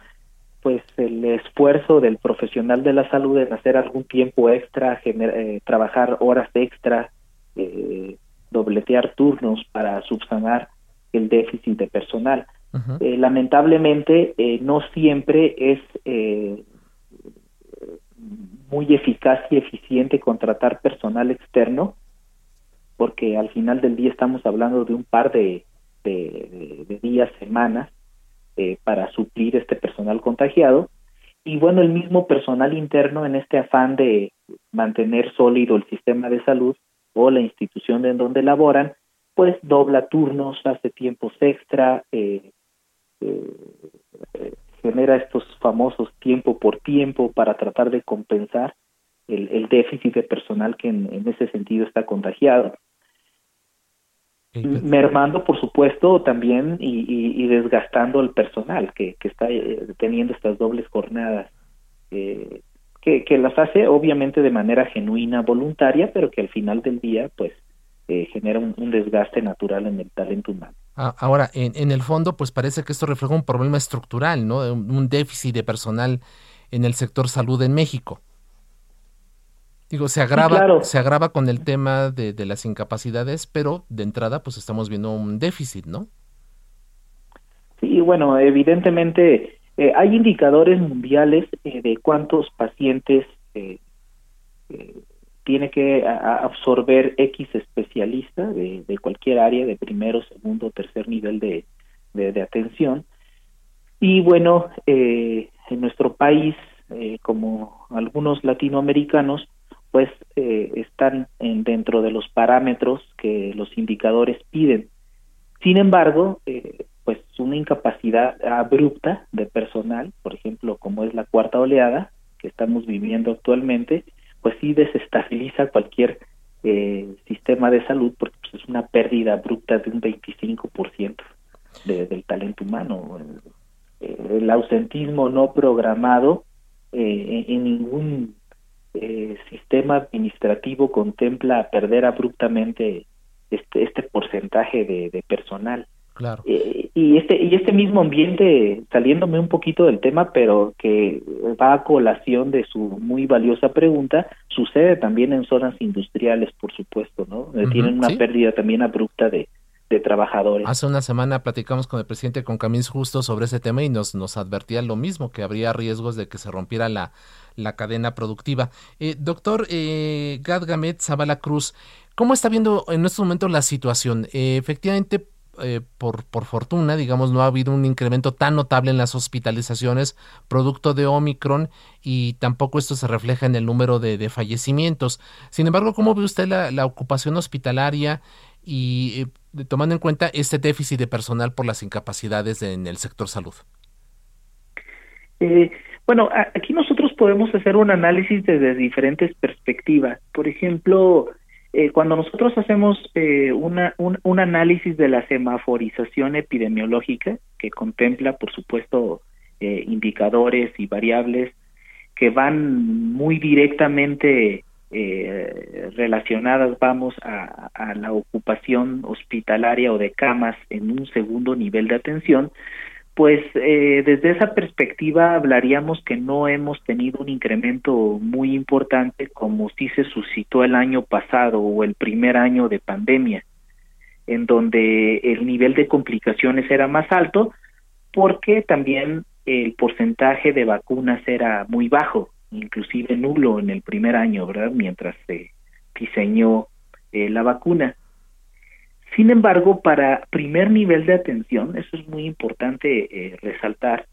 pues el esfuerzo del profesional de la salud en hacer algún tiempo extra, eh, trabajar horas extra, dobletear turnos para subsanar el déficit de personal. Eh, lamentablemente eh, no siempre es eh, muy eficaz y eficiente contratar personal externo porque al final del día estamos hablando de un par de, de, días, semanas para suplir este personal contagiado y bueno, el mismo personal interno en este afán de mantener sólido el sistema de salud o la institución en donde laboran, pues dobla turnos, hace tiempos extra, eh, eh, genera estos famosos tiempo por tiempo para tratar de compensar el, déficit de personal que en, ese sentido está contagiado. Mermando, por supuesto, también y, desgastando el personal que, está eh, teniendo estas dobles jornadas, eh, que, que las hace obviamente de manera genuina, voluntaria, pero que al final del día, pues, genera un, desgaste natural en el talento humano. Ah, ahora, en, el fondo, pues parece que esto refleja un problema estructural, ¿no? Un, déficit de personal en el sector salud en México. Digo, se agrava, se agrava con el tema de, las incapacidades, pero de entrada, pues estamos viendo un déficit, ¿no? Sí, bueno, evidentemente eh, hay indicadores mundiales eh, de cuántos pacientes eh, tiene que absorber X especialista de, cualquier área, de primero, segundo, tercer nivel de, de, atención. Y bueno, eh, en nuestro país, eh, como algunos latinoamericanos, pues eh, están en, dentro de los parámetros que los indicadores piden. Sin embargo, pues una incapacidad abrupta de personal, por ejemplo, como es la cuarta oleada que estamos viviendo actualmente, pues sí desestabiliza cualquier eh, sistema de salud porque pues, es una pérdida abrupta de un 25% de, del talento humano. Eh, el ausentismo no programado eh, en ningún sistema administrativo contempla perder abruptamente este, este porcentaje de personal. Claro. Eh, y este y este mismo ambiente, saliéndome un poquito del tema, pero que va a colación de su muy valiosa pregunta, sucede también en zonas industriales, por supuesto, ¿no? Eh, tienen una pérdida también abrupta de, de trabajadores. Hace una semana platicamos con el presidente con Camins Justo sobre ese tema y nos, nos advertía lo mismo, que habría riesgos de que se rompiera la, la cadena productiva. Eh, doctor eh, Gadgamet Zavala Cruz, ¿cómo está viendo en estos momentos la situación? Eh, efectivamente, eh, por, por fortuna, digamos, no ha habido un incremento tan notable en las hospitalizaciones producto de Omicron y tampoco esto se refleja en el número de, fallecimientos. Sin embargo, ¿cómo ve usted la, ocupación hospitalaria y eh, tomando en cuenta este déficit de personal por las incapacidades en el sector salud? Eh, bueno, aquí nosotros podemos hacer un análisis desde diferentes perspectivas. Por ejemplo, eh, cuando nosotros hacemos eh, una, un, análisis de la semaforización epidemiológica, que contempla, por supuesto, eh, indicadores y variables que van muy directamente relacionadas, vamos, a, la ocupación hospitalaria o de camas en un segundo nivel de atención, pues eh, desde esa perspectiva hablaríamos que no hemos tenido un incremento muy importante como si se suscitó el año pasado o el primer año de pandemia, en donde el nivel de complicaciones era más alto porque también el porcentaje de vacunas era muy bajo, inclusive nulo en el primer año, ¿verdad? Mientras se diseñó eh, la vacuna. Sin embargo, para primer nivel de atención, eso es muy importante eh, resaltar,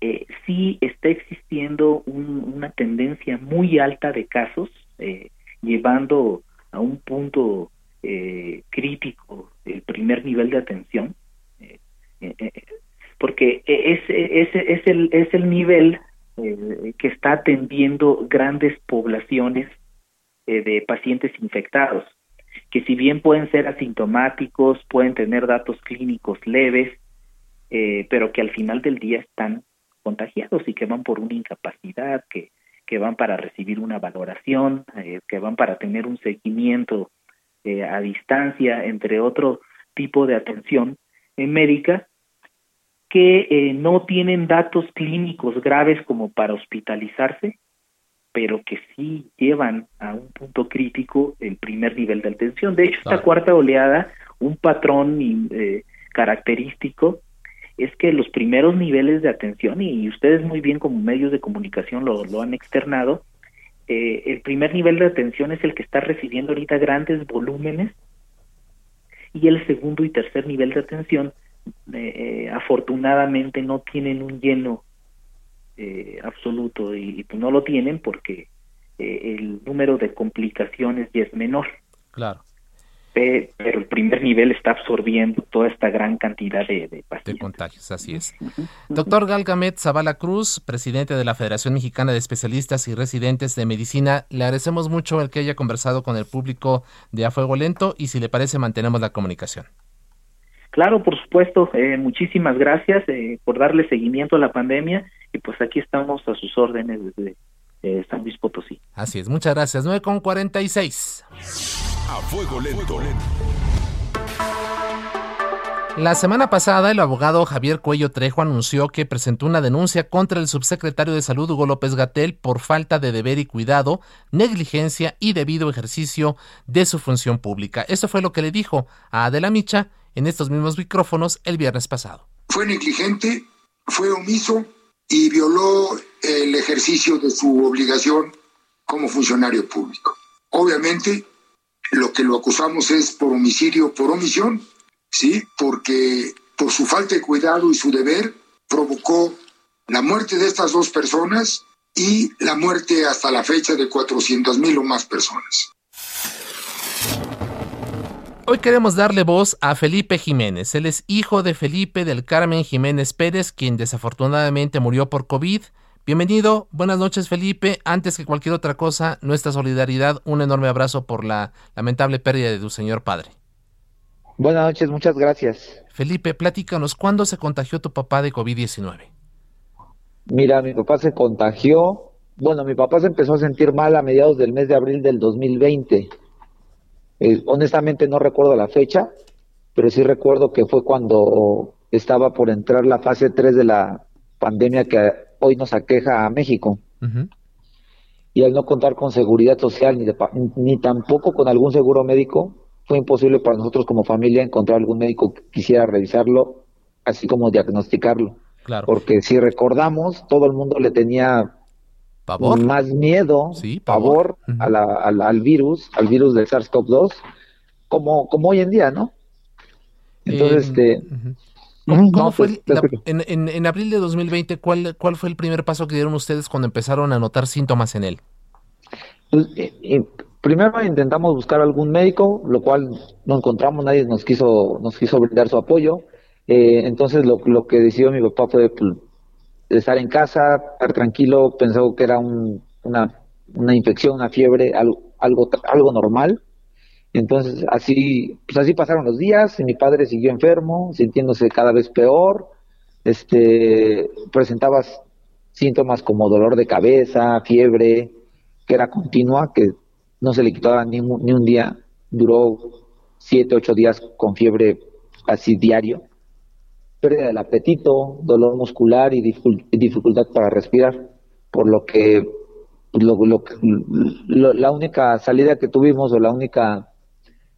eh, sí está existiendo una tendencia muy alta de casos, eh, llevando a un punto crítico el primer nivel de atención, porque es, es, el, es el nivel que está atendiendo grandes poblaciones de pacientes infectados que si bien pueden ser asintomáticos, pueden tener datos clínicos leves, eh, pero que al final del día están contagiados y que van por una incapacidad, que, que van para recibir una valoración, eh, que van para tener un seguimiento eh, a distancia, entre otro tipo de atención médica, que no tienen datos clínicos graves como para hospitalizarse, pero que sí llevan a un punto crítico el primer nivel de atención. De hecho, esta cuarta oleada, un patrón eh, característico es que los primeros niveles de atención, y ustedes muy bien como medios de comunicación lo, lo han externado, eh, el primer nivel de atención es el que está recibiendo ahorita grandes volúmenes y el segundo y tercer nivel de atención eh, afortunadamente no tienen un lleno eh, absoluto y, pues no lo tienen porque eh, el número de complicaciones ya es menor. Claro. pero el primer nivel está absorbiendo toda esta gran cantidad de, de pacientes. De contagios, así es. Doctor Galgamet Zavala Cruz, presidente de la Federación Mexicana de Especialistas y Residentes de Medicina, le agradecemos mucho el que haya conversado con el público de A Fuego Lento y si le parece mantenemos la comunicación. Claro, por supuesto. Eh, muchísimas gracias eh, por darle seguimiento a la pandemia y pues aquí estamos a sus órdenes desde eh, San Luis Potosí. Así es, muchas gracias. 9 con 46. A fuego lento. La semana pasada, el abogado Javier Cuello Trejo anunció que presentó una denuncia contra el subsecretario de Salud Hugo López Gatel por falta de deber y cuidado, negligencia y debido ejercicio de su función pública. Eso fue lo que le dijo a Adela Micha en estos mismos micrófonos el viernes pasado. Fue negligente, fue omiso y violó el ejercicio de su obligación como funcionario público. Obviamente, lo que lo acusamos es por homicidio por omisión, ¿sí? Porque por su falta de cuidado y su deber provocó la muerte de estas dos personas y la muerte hasta la fecha de 400 mil o más personas. Hoy queremos darle voz a Felipe Jiménez. Él es hijo de Felipe del Carmen Jiménez Pérez, quien desafortunadamente murió por COVID. Bienvenido, buenas noches Felipe. Antes que cualquier otra cosa, nuestra solidaridad, un enorme abrazo por la lamentable pérdida de tu señor padre. Buenas noches, muchas gracias. Felipe, platícanos, ¿cuándo se contagió tu papá de COVID-19? Mira, mi papá se contagió, bueno, mi papá se empezó a sentir mal a mediados del mes de abril del 2020 eh, honestamente no recuerdo la fecha, pero sí recuerdo que fue cuando estaba por entrar la fase 3 de la pandemia que hoy nos aqueja a México. Y al no contar con seguridad social ni, ni tampoco con algún seguro médico, fue imposible para nosotros como familia encontrar algún médico que quisiera revisarlo, así como diagnosticarlo. Claro. Porque si recordamos, todo el mundo le tenía ¿Pavor? más miedo, Sí, pavor, pavor. a la- al, al virus, al virus del SARS-CoV-2, como, como hoy en día, ¿no? Entonces, Eh, este... ¿Cómo, fue pues, el- la- en, en- en abril de 2020, ¿cuál, ¿cuál fue el primer paso que dieron ustedes cuando empezaron a notar síntomas en él? Pues, eh, eh, primero intentamos buscar algún médico, lo cual no encontramos, nadie nos quiso, nos quiso brindar su apoyo. Eh, entonces lo, lo que decidió mi papá fue pues, estar en casa, estar tranquilo, pensó que era un- una, una infección, una fiebre, algo, algo, algo normal. Entonces así, pues así pasaron los días, y mi padre siguió enfermo, sintiéndose cada vez peor, este, presentaba síntomas como dolor de cabeza, fiebre, que era continua, que no se le quitaba ni ni un día, duró siete, ocho días con fiebre así diario, pérdida del apetito, dolor muscular y dificul- y dificultad para respirar, por lo que lo- lo- lo- la única salida que tuvimos o la única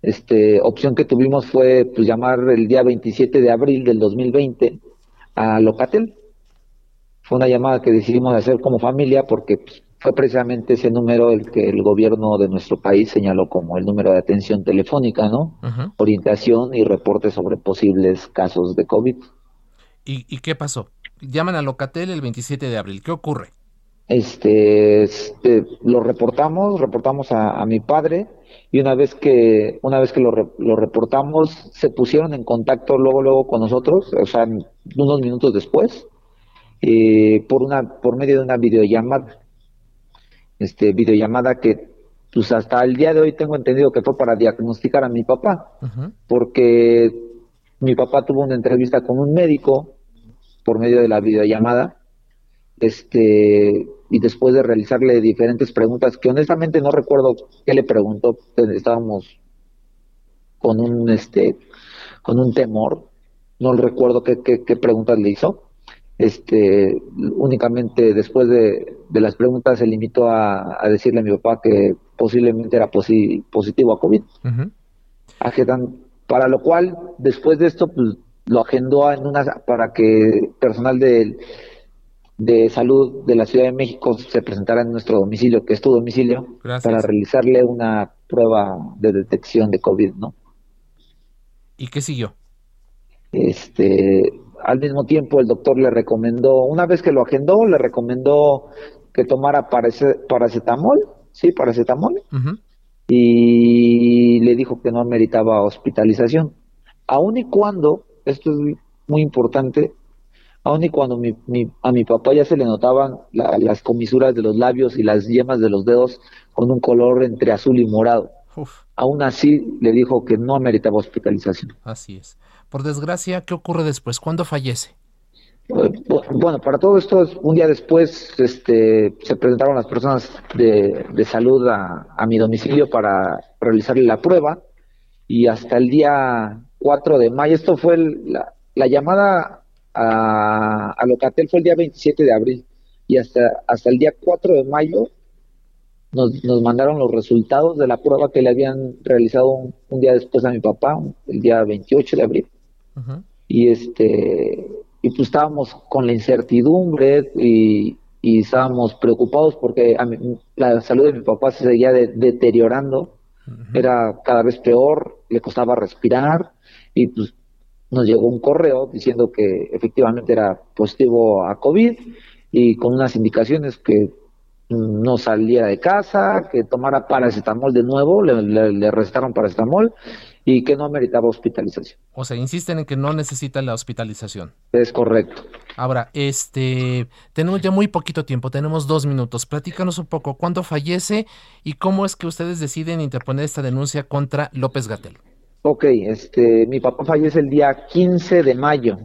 este, opción que tuvimos fue pues, llamar el día 27 de abril del 2020 a Locatel. Fue una llamada que decidimos hacer como familia porque pues, fue precisamente ese número el que el gobierno de nuestro país señaló como el número de atención telefónica, ¿no? Orientación y reportes sobre posibles casos de COVID. ¿Y, y qué pasó? Llaman a Locatel el 27 de abril. ¿Qué ocurre? Este, este, lo reportamos, reportamos a, a mi padre y una vez que una vez que lo, re- lo reportamos se pusieron en contacto luego luego con nosotros, o sea, unos minutos después, eh, por una por medio de una videollamada, este videollamada que pues hasta el día de hoy tengo entendido que fue para diagnosticar a mi papá, porque mi papá tuvo una entrevista con un médico por medio de la videollamada este y después de realizarle diferentes preguntas que honestamente no recuerdo qué le preguntó estábamos con un este con un temor no recuerdo qué, qué, qué preguntas le hizo este únicamente después de, de las preguntas se limitó a, a decirle a mi papá que posiblemente era posi- positivo a COVID para lo cual después de esto pues lo agendó en una para que personal de, de salud de la Ciudad de México se presentara en nuestro domicilio, que es tu domicilio, Gracias. para realizarle una prueba de detección de COVID, ¿no? ¿Y qué siguió? Este, al mismo tiempo el doctor le recomendó, una vez que lo agendó, le recomendó que tomara parace- paracetamol, sí, paracetamol, y le dijo que no meritaba hospitalización. Aun y cuando, esto es muy importante, aun y cuando mi, mi- a mi papá ya se le notaban la- las comisuras de los labios y las yemas de los dedos con un color entre azul y morado. Uf, Aún así le dijo que no meritaba hospitalización. así es. Por desgracia, ¿qué ocurre después? ¿Cuándo fallece? Bu- Bueno, para todo esto, es- un día después este, se presentaron las personas de, de salud a, a mi domicilio para realizarle la prueba y hasta el día 4 de mayo, esto fue el- la, la llamada a, a Locatel fue el día 27 de abril y hasta, hasta el día 4 de mayo nos, nos mandaron los resultados de la prueba que le habían realizado un, un día después a mi papá, el día 28 de abril Y este y pues estábamos con la incertidumbre y, y estábamos preocupados porque a mí- la salud de mi papá se seguía de- deteriorando. Era cada vez peor le costaba respirar y pues nos llegó un correo diciendo que efectivamente era positivo a COVID y con unas indicaciones que no saliera de casa, que tomara paracetamol de nuevo, le, le- le recetaron paracetamol y que no meritaba hospitalización. O sea, insisten en que no necesita la hospitalización. Es correcto. Ahora, este, tenemos ya muy poquito tiempo, tenemos dos minutos. Platícanos un poco, ¿cuándo fallece y cómo es que ustedes deciden interponer esta denuncia contra López Gatel? Ok, este, mi papá fallece el día 15 de mayo,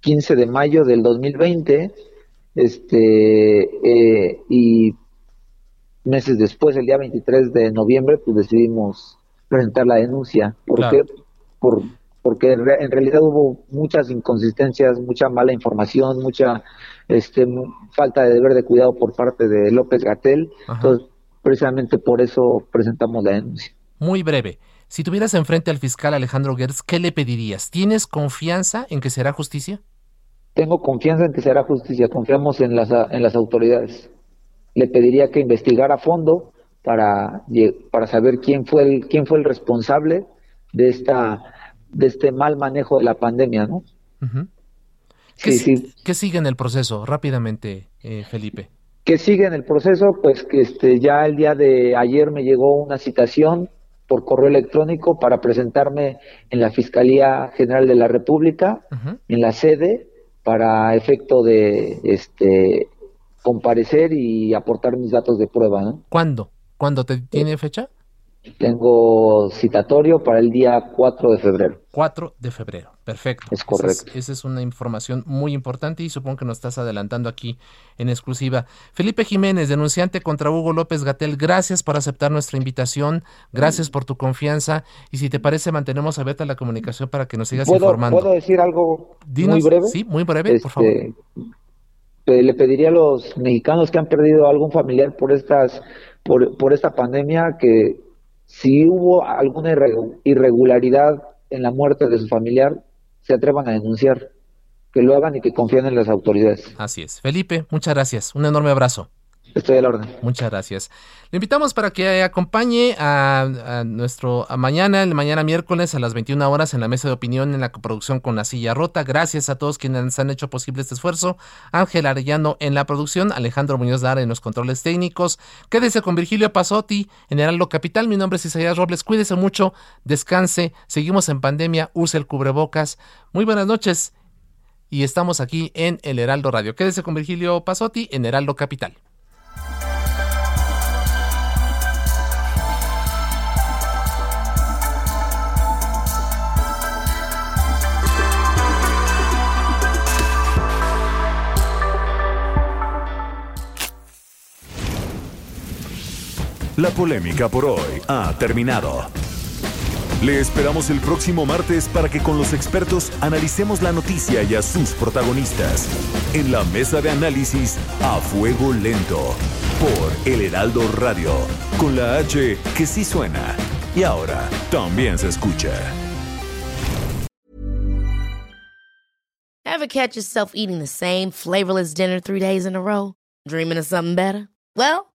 15 de mayo del 2020, este, eh, y meses después, el día 23 de noviembre, pues decidimos presentar la denuncia. ¿Por Claro. qué? Por, porque en re- en realidad hubo muchas inconsistencias, mucha mala información, mucha este, falta de deber de cuidado por parte de López Gatel. Entonces, precisamente por eso presentamos la denuncia. Muy breve. Si tuvieras enfrente al fiscal Alejandro Gertz, ¿qué le pedirías? ¿Tienes confianza en que será justicia? Tengo confianza en que será justicia, confiamos en las, en las autoridades. Le pediría que investigara a fondo para, para saber quién fue el, quién fue el responsable de esta de este mal manejo de la pandemia, ¿no? ¿Qué, sí, ¿Qué, sigue en el proceso? Rápidamente, eh, Felipe. ¿Qué sigue en el proceso? Pues que este, ya el día de ayer me llegó una citación por correo electrónico para presentarme en la Fiscalía General de la República, en la sede, para efecto de este comparecer y aportar mis datos de prueba. ¿no? ¿Cuándo? ¿Cuándo te tiene fecha? Tengo citatorio para el día 4 de febrero. 4 de febrero, perfecto. Es correcto. Esa es, una información muy importante y supongo que nos estás adelantando aquí en exclusiva. Felipe Jiménez, denunciante contra Hugo López Gatel, gracias por aceptar nuestra invitación, gracias por tu confianza y si te parece mantenemos abierta la comunicación para que nos sigas informando. ¿Puedo decir algo muy breve? Sí, muy breve, por favor. Este, le pediría a los mexicanos que han perdido algún familiar por estas por, por esta pandemia que si hubo alguna irregularidad en la muerte de su familiar, se atrevan a denunciar, que lo hagan y que confíen en las autoridades. Así es. Felipe, muchas gracias. Un enorme abrazo. Estoy a orden. Muchas gracias. Le invitamos para que acompañe a, nuestro mañana, el mañana miércoles a las 21 horas en la mesa de opinión en la coproducción con la silla rota. Gracias a todos quienes han hecho posible este esfuerzo. Ángel Arellano en la producción, Alejandro Muñoz Dara en los controles técnicos. Quédese con Virgilio Pasotti en Heraldo Capital. Mi nombre es Isaías Robles. Cuídese mucho, descanse. Seguimos en pandemia. Use el cubrebocas. Muy buenas noches. Y estamos aquí en el Heraldo Radio. Quédese con Virgilio Pasotti en Heraldo Capital. La polémica por hoy ha terminado. Le esperamos el próximo martes para que con los expertos analicemos la noticia y a sus protagonistas. En la mesa de análisis a fuego lento. Por El Heraldo Radio. Con la H que sí suena. Y ahora también se escucha. Ever catch yourself eating the same flavorless dinner three days in a row? Dreaming of something better? Well.